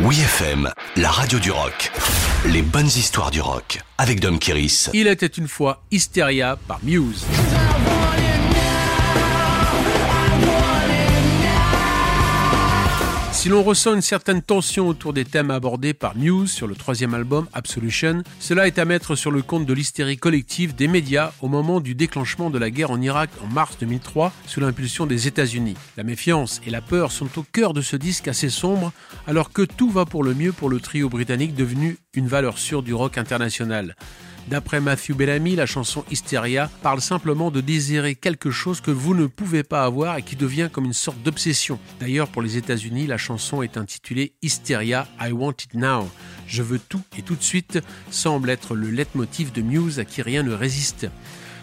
Oui FM, la radio du rock. Les bonnes histoires du rock avec Dom Kiris. Il était une fois Hysteria par Muse. Si l'on ressent une certaine tension autour des thèmes abordés par Muse sur le troisième album Absolution, cela est à mettre sur le compte de l'hystérie collective des médias au moment du déclenchement de la guerre en Irak en mars 2003 sous l'impulsion des États-Unis. La méfiance et la peur sont au cœur de ce disque assez sombre alors que tout va pour le mieux pour le trio britannique devenu une valeur sûre du rock international. D'après Matthew Bellamy, la chanson Hysteria parle simplement de désirer quelque chose que vous ne pouvez pas avoir et qui devient comme une sorte d'obsession. D'ailleurs, pour les États-Unis, la chanson est intitulée Hysteria, I Want It Now. Je veux tout et tout de suite semble être le leitmotiv de Muse à qui rien ne résiste.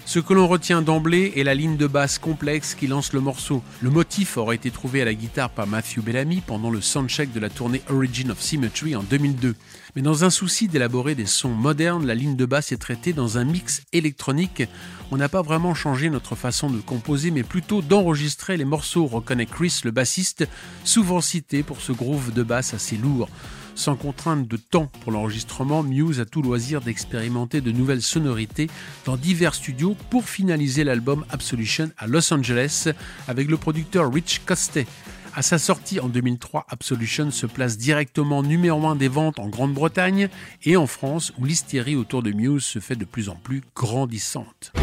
Ce que l'on retient d'emblée est la ligne de basse complexe qui lance le morceau. Le motif aurait été trouvé à la guitare par Matthew Bellamy pendant le soundcheck de la tournée Origin of Symmetry en 2002. Mais dans un souci d'élaborer des sons modernes, la ligne de basse est traitée dans un mix électronique. On n'a pas vraiment changé notre façon de composer, mais plutôt d'enregistrer les morceaux, reconnaît Chris, le bassiste, souvent cité pour ce groove de basse assez lourd. Sans contrainte de temps pour l'enregistrement, Muse a tout loisir d'expérimenter de nouvelles sonorités dans divers studios pour finaliser l'album Absolution à Los Angeles avec le producteur Rich Costet. À sa sortie en 2003, Absolution se place directement numéro 1 des ventes en Grande-Bretagne et en France où l'hystérie autour de Muse se fait de plus en plus grandissante.